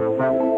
Thank you.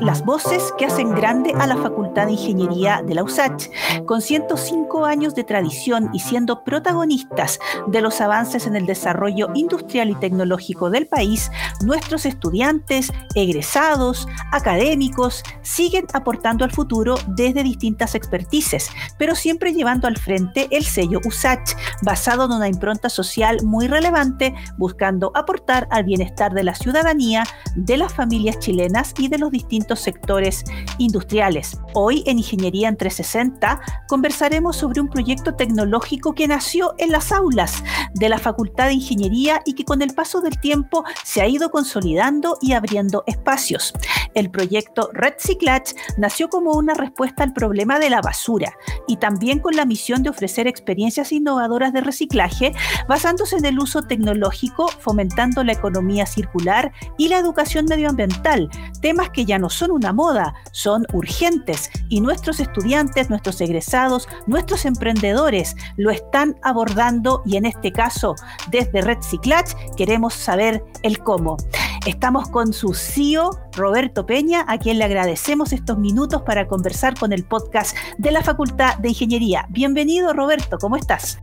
Las voces que hacen grande a la Facultad de Ingeniería de la USACH. Con 105 años de tradición y siendo protagonistas de los avances en el desarrollo industrial y tecnológico del país, nuestros estudiantes, egresados, académicos, siguen aportando al futuro desde distintas expertices, pero siempre llevando al frente el sello USACH, basado en una impronta social muy relevante, buscando aportar al bienestar de la ciudadanía, de las familias chilenas y de los distintos sectores industriales. Hoy en Ingeniería en 360 conversaremos sobre un proyecto tecnológico que nació en las aulas de la Facultad de Ingeniería y que con el paso del tiempo se ha ido consolidando y abriendo espacios. El proyecto Red Cyclage nació como una respuesta al problema de la basura y también con la misión de ofrecer experiencias innovadoras de reciclaje basándose en el uso tecnológico, fomentando la economía circular y la educación medioambiental, temas que ya no son una moda, son urgentes y nuestros estudiantes, nuestros egresados, nuestros emprendedores lo están abordando y en este caso desde Red Cyclage queremos saber el cómo. Estamos con su CEO, Roberto Peña, a quien le agradecemos estos minutos para conversar con el podcast de la Facultad de Ingeniería. Bienvenido, Roberto, ¿cómo estás?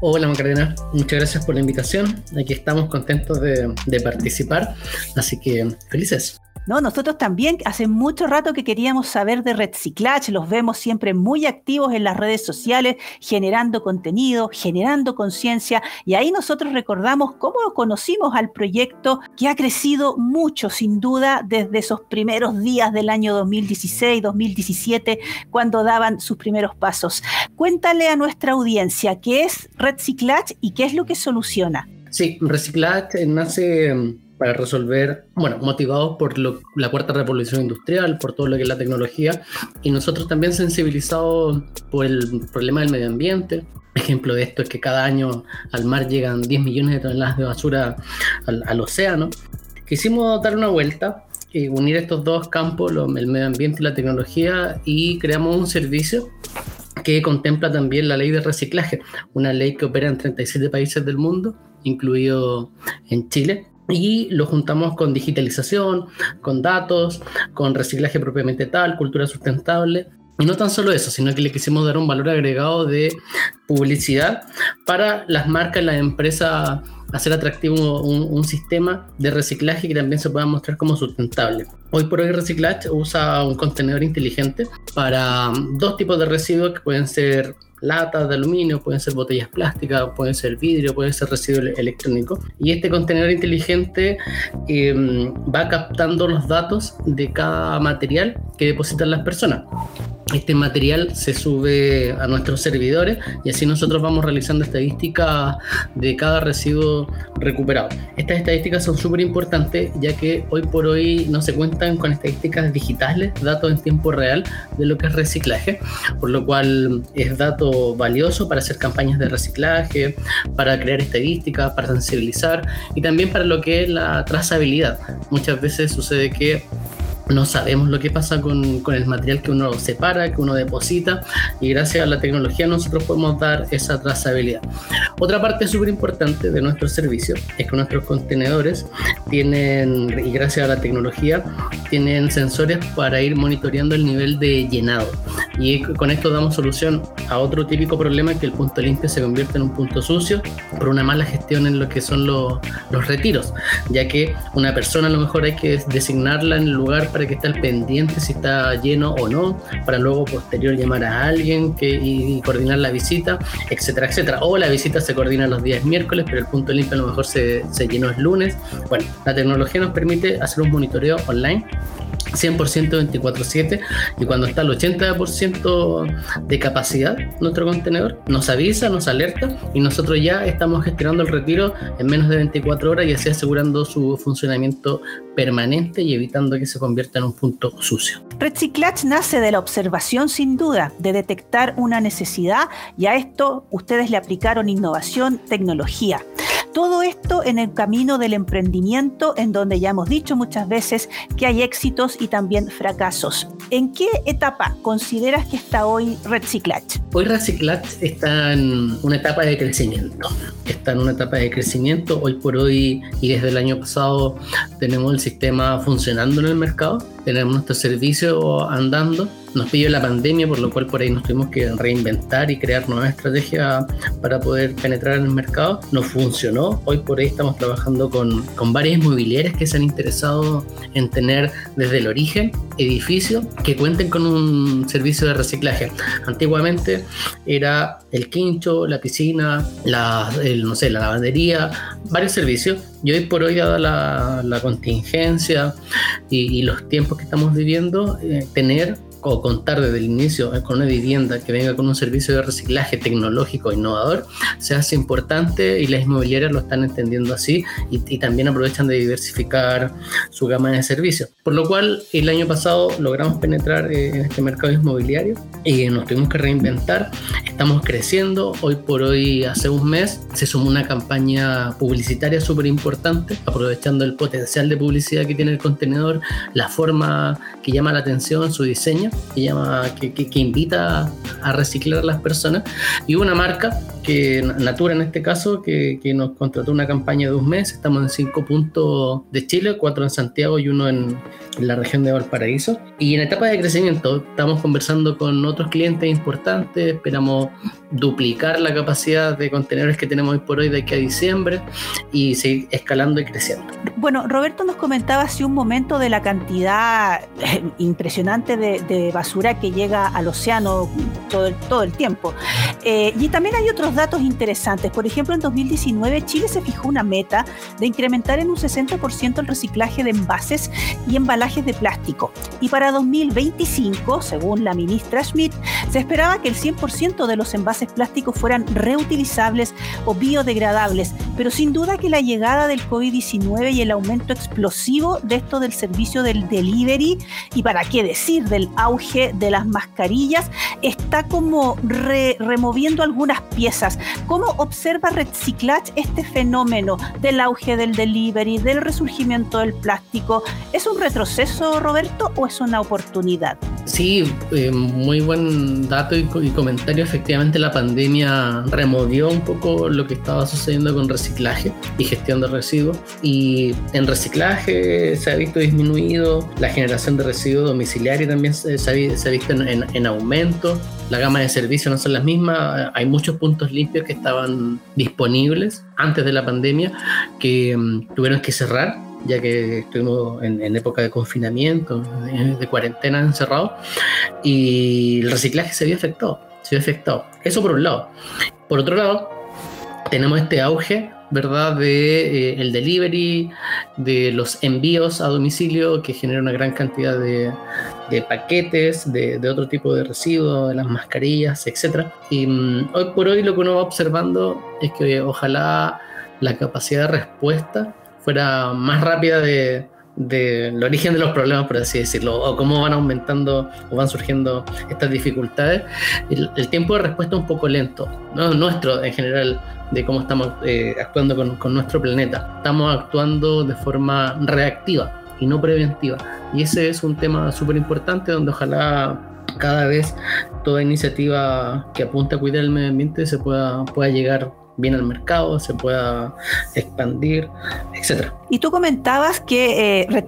Hola Macarena, muchas gracias por la invitación. Aquí estamos contentos de participar, así que felices. ¿No? Nosotros también hace mucho rato que queríamos saber de Reciclage, los vemos siempre muy activos en las redes sociales, generando contenido, generando conciencia, y ahí nosotros recordamos cómo conocimos al proyecto que ha crecido mucho, sin duda, desde esos primeros días del año 2016, 2017, cuando daban sus primeros pasos. Cuéntale a nuestra audiencia qué es Reciclage y qué es lo que soluciona. Sí, Reciclage nace para resolver, bueno, motivados por la cuarta revolución industrial, por todo lo que es la tecnología, y nosotros también sensibilizados por el problema del medio ambiente. Ejemplo de esto es que cada año al mar llegan 10 millones de toneladas de basura al, océano. Quisimos dar una vuelta y unir estos dos campos, el medio ambiente y la tecnología, y creamos un servicio que contempla también la ley de reciclaje, una ley que opera en 37 países del mundo, incluido en Chile, y lo juntamos con digitalización, con datos, con reciclaje propiamente tal, cultura sustentable. Y no tan solo eso, sino que le quisimos dar un valor agregado de publicidad para las marcas, las empresas, hacer atractivo un, sistema de reciclaje que también se pueda mostrar como sustentable. Hoy por hoy Reciclaje usa un contenedor inteligente para dos tipos de residuos que pueden ser latas de aluminio, pueden ser botellas plásticas, pueden ser vidrio, pueden ser residuos electrónicos. Y este contenedor inteligente em, va captando los datos de cada material que depositan las personas este material se sube a nuestros servidores y así nosotros vamos realizando estadísticas de cada residuo recuperado. Estas estadísticas son súper importantes ya que hoy por hoy no se cuentan con estadísticas digitales, datos en tiempo real de lo que es reciclaje, por lo cual es dato valioso para hacer campañas de reciclaje, para crear estadísticas, para sensibilizar y también para lo que es la trazabilidad. Muchas veces sucede que no sabemos lo que pasa con, con, el material que uno separa, que uno deposita, y gracias a la tecnología nosotros podemos dar esa trazabilidad. Otra parte súper importante de nuestro servicio es que nuestros contenedores tienen, y gracias a la tecnología, tienen sensores para ir monitoreando el nivel de llenado. Y con esto damos solución a otro típico problema que el punto limpio se convierte en un punto sucio por una mala gestión en lo que son los, los retiros, ya que una persona a lo mejor hay que designarla en el lugar para que esté al pendiente si está lleno o no, para luego posterior llamar a alguien que, y, coordinar la visita, etcétera, etcétera. O la visita se coordina los días miércoles, pero el punto limpio a lo mejor se, se llenó el lunes. Bueno, la tecnología nos permite hacer un monitoreo online 100% 24/7 y cuando está el 80% de capacidad nuestro contenedor nos avisa, nos alerta y nosotros ya estamos gestionando el retiro en menos de 24 horas y así asegurando su funcionamiento permanente y evitando que se convierta en un punto sucio. Reciclage nace de la observación sin duda, de detectar una necesidad y a esto ustedes le aplicaron innovación, tecnología. Todo esto en el camino del emprendimiento, en donde ya hemos dicho muchas veces que hay éxitos y también fracasos. ¿En qué etapa consideras que está hoy Reciclage? Hoy Reciclage está en una etapa de crecimiento. Está en una etapa de crecimiento. Hoy por hoy y desde el año pasado tenemos el sistema funcionando en el mercado. Tenemos nuestro servicio andando nos pilló la pandemia, por lo cual por ahí nos tuvimos que reinventar y crear nuevas estrategias para poder penetrar en el mercado. Nos funcionó. Hoy por ahí estamos trabajando con, con varias inmobiliarias que se han interesado en tener desde el origen edificios que cuenten con un servicio de reciclaje. Antiguamente era el quincho, la piscina, la, no sé, la lavandería, varios servicios. Y hoy por hoy, dada la, contingencia y, los tiempos que estamos viviendo, eh, tener o contar desde el inicio con una vivienda que venga con un servicio de reciclaje tecnológico innovador se hace importante y las inmobiliarias lo están entendiendo así y, también aprovechan de diversificar su gama de servicios. Por lo cual el año pasado logramos penetrar eh, en este mercado inmobiliario y nos tuvimos que reinventar. Estamos creciendo. Hoy por hoy, hace un mes, se sumó una campaña publicitaria súper importante, aprovechando el potencial de publicidad que tiene el contenedor, la forma que llama la atención, su diseño que, llama, que, que, invita a reciclar a las personas, y una marca que Natura en este caso, que, que, nos contrató una campaña de un mes, estamos en cinco puntos de Chile, cuatro en Santiago y uno en, en, la región de Valparaíso. Y en etapa de crecimiento, estamos conversando con otros clientes importantes, esperamos duplicar la capacidad de contenedores que tenemos hoy por hoy de aquí a diciembre y seguir escalando y creciendo. Bueno, Roberto nos comentaba hace un momento de la cantidad eh, impresionante de, de basura que llega al océano todo el, todo el tiempo. Eh, y también hay otros datos interesantes. Por ejemplo, en 2019 Chile se fijó una meta de incrementar en un 60% el reciclaje de envases y embalajes de plástico. Y para 2025, según la ministra Schmidt, se esperaba que el 100% de los envases plásticos fueran reutilizables o biodegradables. Pero sin duda que la llegada del COVID-19 y el aumento explosivo de esto del servicio del delivery, y para qué decir del auge de las mascarillas, está como removiendo algunas piezas. ¿Cómo observa Reciclage este fenómeno del auge del delivery, del resurgimiento del plástico? ¿Es un retroceso, Roberto, o es una oportunidad? Sí, eh, muy buen dato y, comentario. Efectivamente, la pandemia removió un poco lo que estaba sucediendo con reciclaje y gestión de residuos. Y en reciclaje se ha visto disminuido, la generación de residuos domiciliario también se, ha, visto en, aumento. La gama de servicios no son las mismas. Hay muchos puntos limpios que estaban disponibles antes de la pandemia que mm, tuvieron que cerrar ya que estuvimos en, época de confinamiento, de, cuarentena encerrado, y el reciclaje se vio afectado, se vio afectado. Eso por un lado. Por otro lado, tenemos este auge, ¿verdad?, de eh, el delivery, de los envíos a domicilio que genera una gran cantidad de, paquetes, de, otro tipo de residuos, de las mascarillas, etc. Y mm, hoy por hoy lo que uno va observando es que ojalá la capacidad de respuesta fuera más rápida de, del origen de los problemas, por así decirlo, o cómo van aumentando o van surgiendo estas dificultades. El, tiempo de respuesta es un poco lento, ¿no? nuestro en general, de cómo estamos eh, actuando con, nuestro planeta. Estamos actuando de forma reactiva y no preventiva. Y ese es un tema súper importante donde ojalá cada vez toda iniciativa que apunte a cuidar el medio ambiente se pueda, pueda llegar bien al mercado, se pueda expandir, etcétera. Y tú comentabas que eh,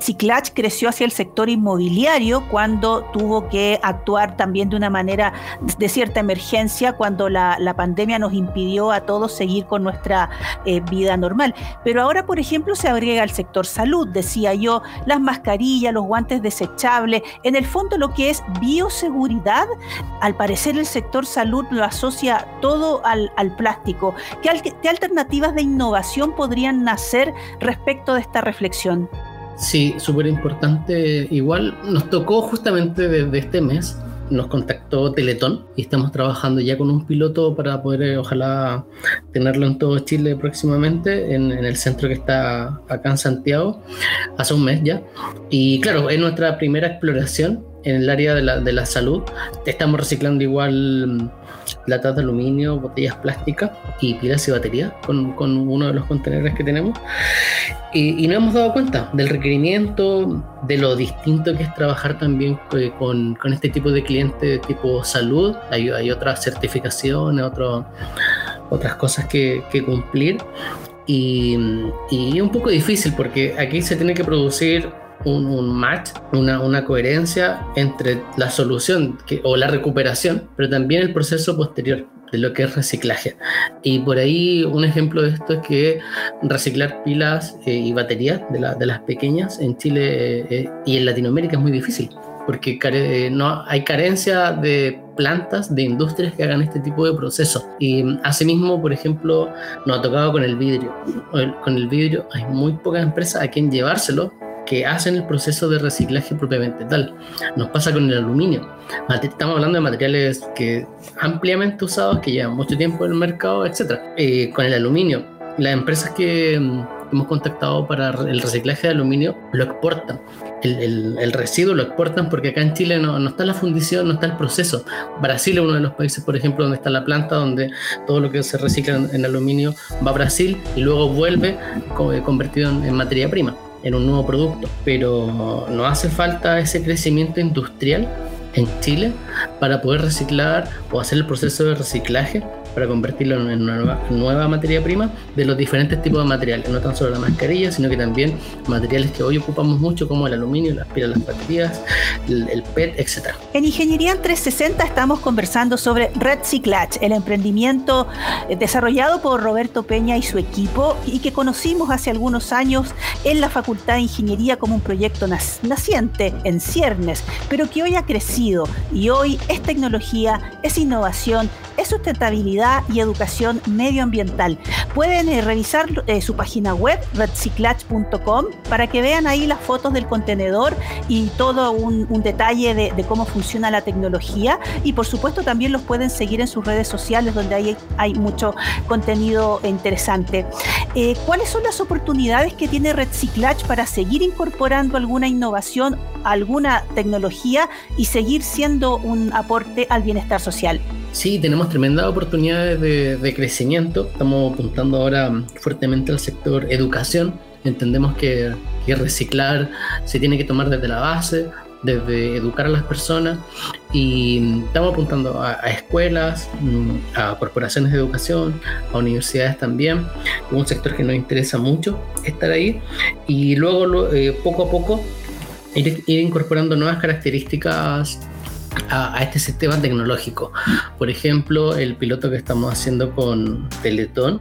creció hacia el sector inmobiliario cuando tuvo que actuar también de una manera de cierta emergencia, cuando la, pandemia nos impidió a todos seguir con nuestra eh, vida normal. Pero ahora, por ejemplo, se agrega el sector salud, decía yo, las mascarillas, los guantes desechables, en el fondo lo que es bioseguridad, al parecer el sector salud lo asocia todo al, al plástico. ¿Qué, alternativas de innovación podrían nacer respecto de esta reflexión? Sí, súper importante. Igual nos tocó justamente desde este mes nos contactó Teletón y estamos trabajando ya con un piloto para poder, eh, ojalá, tenerlo en todo Chile próximamente, en, el centro que está acá en Santiago, hace un mes ya. Y claro, es nuestra primera exploración en el área de la, de la salud. Estamos reciclando igual mm, latas de aluminio, botellas plásticas y pilas y baterías con, con uno de los contenedores que tenemos. Y, y nos hemos dado cuenta del requerimiento, de lo distinto que es trabajar también eh, con, con este tipo de clientes tipo salud. Hay, hay otras certificaciones, otro, otras cosas que, que cumplir. Y, y, un poco difícil porque aquí se tiene que producir un, match, una, coherencia entre la solución o la recuperación, pero también el proceso posterior de lo que es reciclaje. Y por ahí un ejemplo de esto es que reciclar pilas eh, y baterías de, la, de, las pequeñas en Chile eh, eh, y en Latinoamérica es muy difícil porque no, hay carencia de plantas, de industrias que hagan este tipo de procesos. Y asimismo, por ejemplo, nos ha tocado con el vidrio. Con el vidrio hay muy pocas empresas a quien llevárselo que hacen el proceso de reciclaje propiamente tal. Nos pasa con el aluminio. Estamos hablando de materiales que ampliamente usados, que llevan mucho tiempo en el mercado, etc. Eh, con el aluminio, las empresas que mm, hemos contactado para el reciclaje de aluminio lo exportan. El, el, el residuo lo exportan porque acá en Chile no, no, está la fundición, no está el proceso. Brasil es uno de los países, por ejemplo, donde está la planta, donde todo lo que se recicla en, en aluminio va a Brasil y luego vuelve convertido en, en materia prima en un nuevo producto, pero no hace falta ese crecimiento industrial en Chile para poder reciclar o hacer el proceso de reciclaje para convertirlo en una nueva, materia prima de los diferentes tipos de materiales, no tan solo la mascarilla, sino que también materiales que hoy ocupamos mucho como el aluminio, las pilas, las baterías, el, PET, etc. En Ingeniería en 360 estamos conversando sobre Reciclage, el emprendimiento eh, desarrollado por Roberto Peña y su equipo y que conocimos hace algunos años en la Facultad de Ingeniería como un proyecto naciente en ciernes, pero que hoy ha crecido y hoy es tecnología, es innovación, es sustentabilidad y educación medioambiental. Pueden eh, revisar eh, su página web, reciclage.com, para que vean ahí las fotos del contenedor y todo un, detalle de, cómo funciona la tecnología. Y por supuesto también los pueden seguir en sus redes sociales, donde hay, hay mucho contenido interesante. Eh, ¿Cuáles son las oportunidades que tiene Reciclage para seguir incorporando alguna innovación, alguna tecnología y seguir siendo un aporte al bienestar social? Sí, tenemos tremendas oportunidades de, crecimiento. Estamos apuntando ahora fuertemente al sector educación. Entendemos que, reciclar se tiene que tomar desde la base, desde educar a las personas y estamos apuntando a, escuelas, mm, a corporaciones de educación, a universidades también. Un sector que nos interesa mucho estar ahí y luego eh, poco a poco ir incorporando nuevas características a, este sistema tecnológico. Por ejemplo, el piloto que estamos haciendo con Teletón,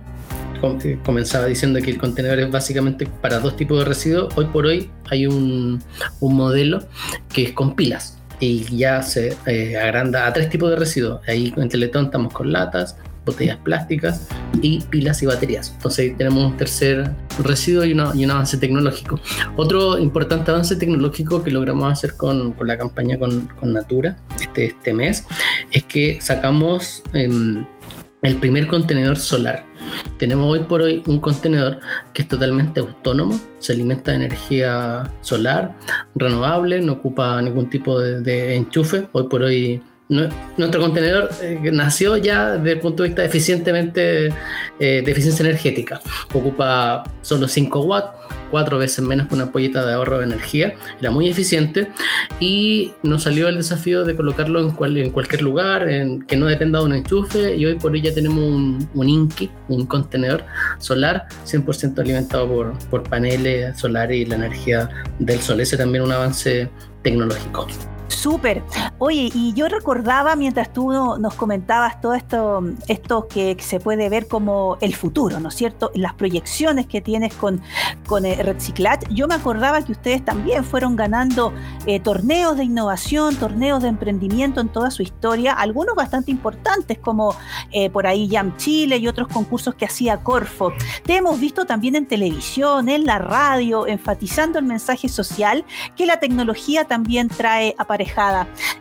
comenzaba diciendo que el contenedor es básicamente para dos tipos de residuos. Hoy por hoy hay un, un modelo que es con pilas y ya se eh, agranda a tres tipos de residuos. Ahí en Teletón estamos con latas, botellas plásticas y pilas y baterías. Entonces tenemos un tercer residuo y, un avance tecnológico. Otro importante avance tecnológico que logramos hacer con, la campaña con, Natura este, este, mes es que sacamos eh, el primer contenedor solar. Tenemos hoy por hoy un contenedor que es totalmente autónomo, se alimenta de energía solar, renovable, no ocupa ningún tipo de, de enchufe. Hoy por hoy nuestro contenedor eh, nació ya desde el punto de vista eficientemente eh, de eficiencia energética. Ocupa solo 5 watts, cuatro veces menos que una pollita de ahorro de energía. Era muy eficiente y nos salió el desafío de colocarlo en, cual, en cualquier lugar, en, que no dependa de un enchufe. Y hoy por hoy ya tenemos un, un Inki, un contenedor solar 100% alimentado por, por paneles solares y la energía del sol. Ese también un avance tecnológico. Súper. Oye, y yo recordaba mientras tú nos comentabas todo esto, esto que se puede ver como el futuro, ¿no es cierto? Las proyecciones que tienes con, con eh, Reciclat. Yo me acordaba que ustedes también fueron ganando eh, torneos de innovación, torneos de emprendimiento en toda su historia, algunos bastante importantes como eh, por ahí Jam Chile y otros concursos que hacía Corfo. Te hemos visto también en televisión, en la radio, enfatizando el mensaje social que la tecnología también trae aparecer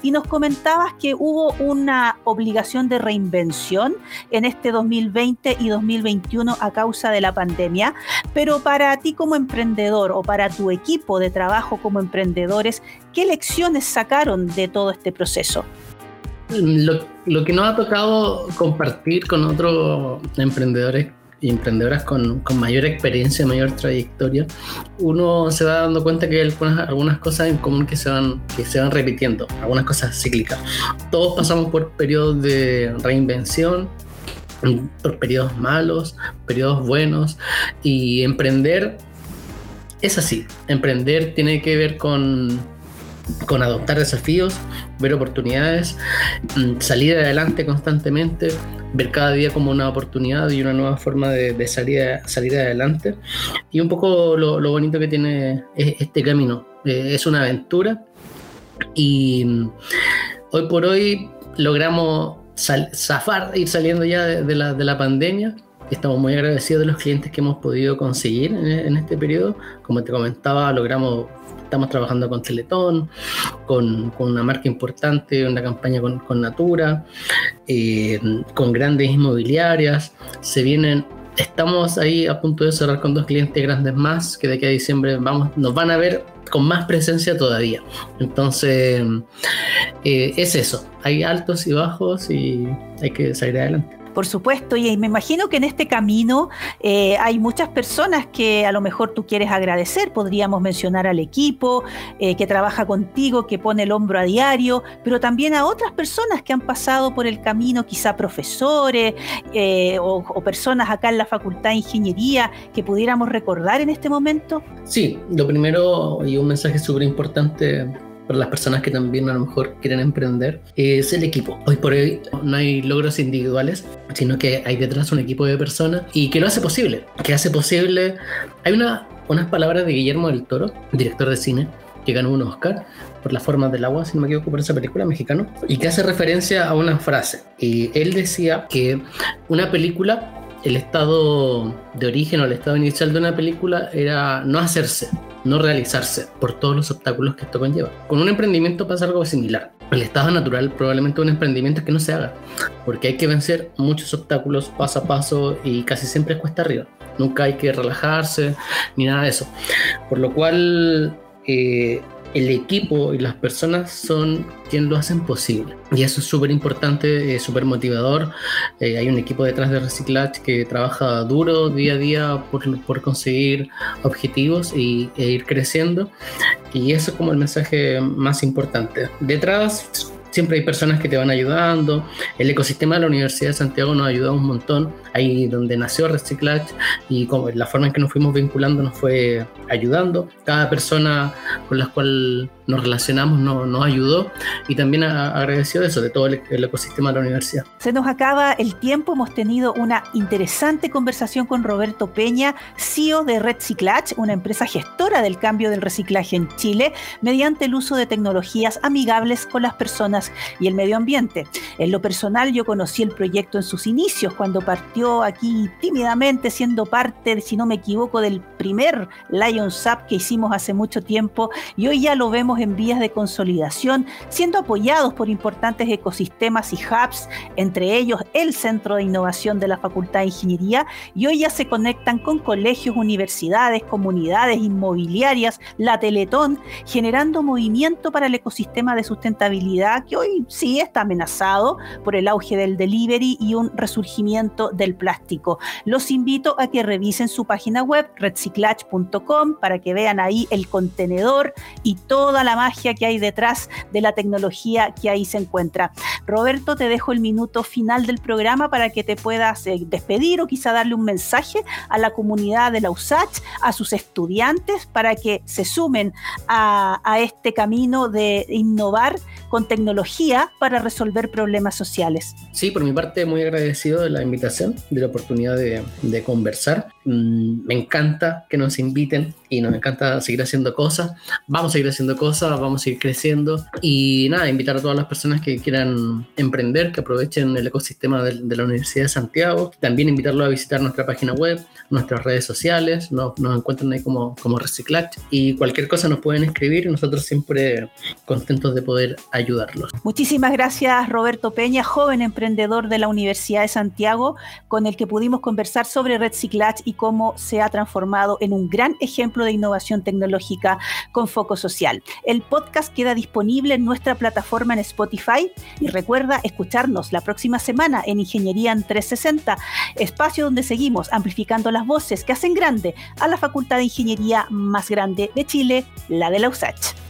Y nos comentabas que hubo una obligación de reinvención en este 2020 y 2021 a causa de la pandemia, pero para ti como emprendedor o para tu equipo de trabajo como emprendedores, ¿qué lecciones sacaron de todo este proceso? Lo que nos ha tocado compartir con otros emprendedores emprendedoras con, con, mayor experiencia, mayor trayectoria, uno se va dando cuenta que hay algunas, algunas cosas en común que se, van, que se van repitiendo, algunas cosas cíclicas. Todos pasamos por periodos de reinvención, por periodos malos, periodos buenos, y emprender es así. Emprender tiene que ver con, con adoptar desafíos, ver oportunidades, mm, salir adelante constantemente, ver cada día como una oportunidad y una nueva forma de, salir, salir adelante. Y un poco lo, bonito que tiene este camino. Eh, es una aventura y mm, hoy por hoy logramos zafar, ir saliendo ya de, la, de la pandemia estamos muy agradecidos de los clientes que hemos podido conseguir en, este periodo. Como te comentaba, logramos, estamos trabajando con Teletón, con, con una marca importante, una campaña con, con Natura, eh, con grandes inmobiliarias. Se vienen estamos ahí a punto de cerrar con dos clientes grandes más que de aquí a diciembre vamos, nos van a ver con más presencia todavía. Entonces, eh, es eso. Hay altos y bajos y hay que salir adelante. Por supuesto, y me imagino que en este camino eh, hay muchas personas que a lo mejor tú quieres agradecer. Podríamos mencionar al equipo eh, que trabaja contigo, que pone el hombro a diario, pero también a otras personas que han pasado por el camino, quizá profesores eh, o, o, personas acá en la Facultad de Ingeniería que pudiéramos recordar en este momento. Sí, lo primero y un mensaje súper importante para las personas que también a lo mejor quieren emprender, es el equipo. Hoy por hoy no hay logros individuales, sino que hay detrás un equipo de personas y que lo hace posible. Que hace posible. Hay una, unas palabras de Guillermo del Toro, director de cine, que ganó un Oscar por las formas del agua, si no me equivoco, por esa película mexicano, y que hace referencia a una frase. Y él decía que una película, el estado de origen o el estado inicial de una película era no hacerse, no realizarse por todos los obstáculos que esto conlleva. Con un emprendimiento pasa algo similar. El estado natural probablemente un emprendimiento es que no se haga, porque hay que vencer muchos obstáculos paso a paso y casi siempre es cuesta arriba. Nunca hay que relajarse ni nada de eso. Por lo cual eh, el equipo y las personas son quien lo hacen posible. Y eso es súper importante, es súper motivador. Eh, hay un equipo detrás de Reciclaje que trabaja duro día a día por, por conseguir objetivos y, e ir creciendo. Y eso es como el mensaje más importante. Detrás siempre hay personas que te van ayudando. El ecosistema de la Universidad de Santiago nos ayudado un montón. Ahí donde nació Reciclaje y como la forma en que nos fuimos vinculando nos fue ayudando. Cada persona con la cual nos relacionamos nos, ayudó y también agradeció de eso, de todo el, ecosistema de la universidad. Se nos acaba el tiempo, hemos tenido una interesante conversación con Roberto Peña, CEO de Reciclaje, una empresa gestora del cambio del reciclaje en Chile, mediante el uso de tecnologías amigables con las personas y el medio ambiente. En lo personal yo conocí el proyecto en sus inicios, cuando partió aquí tímidamente siendo parte, si no me equivoco, del primer Lions Up que hicimos hace mucho tiempo y hoy ya lo vemos en vías de consolidación, siendo apoyados por importantes ecosistemas y hubs, entre ellos el Centro de Innovación de la Facultad de Ingeniería, y hoy ya se conectan con colegios, universidades, comunidades inmobiliarias, la Teletón, generando movimiento para el ecosistema de sustentabilidad que hoy sí está amenazado por el auge del delivery y un resurgimiento del plástico. Los invito a que revisen su página web reciclage.com para que vean ahí el contenedor y toda la magia que hay detrás de la tecnología que ahí se encuentra. Roberto, te dejo el minuto final del programa para que te puedas eh, despedir o quizá darle un mensaje a la comunidad de la USACH, a sus estudiantes, para que se sumen a, este camino de innovar con tecnología para resolver problemas sociales. Sí, por mi parte, muy agradecido de la invitación, de la oportunidad de, conversar. Mm, me encanta que nos inviten y nos encanta seguir haciendo cosas. Vamos a seguir haciendo cosas, vamos a seguir creciendo y nada, invitar a todas las personas que quieran emprender, que aprovechen el ecosistema de, la Universidad de Santiago. También invitarlos a visitar nuestra página web, nuestras redes sociales, nos, nos encuentran ahí como, como Reciclage y cualquier cosa nos pueden escribir y nosotros siempre contentos de poder ayudarlos. Muchísimas gracias Roberto Peña, joven emprendedor de la Universidad de Santiago, con el que pudimos conversar sobre Reciclage y cómo se ha transformado en un gran ejemplo de innovación tecnológica con foco social. El podcast queda disponible en nuestra plataforma en Spotify y recuerda escucharnos la próxima semana en Ingeniería en 360, espacio donde seguimos amplificando las voces que hacen grande a la Facultad de Ingeniería más grande de Chile, la de la USACH.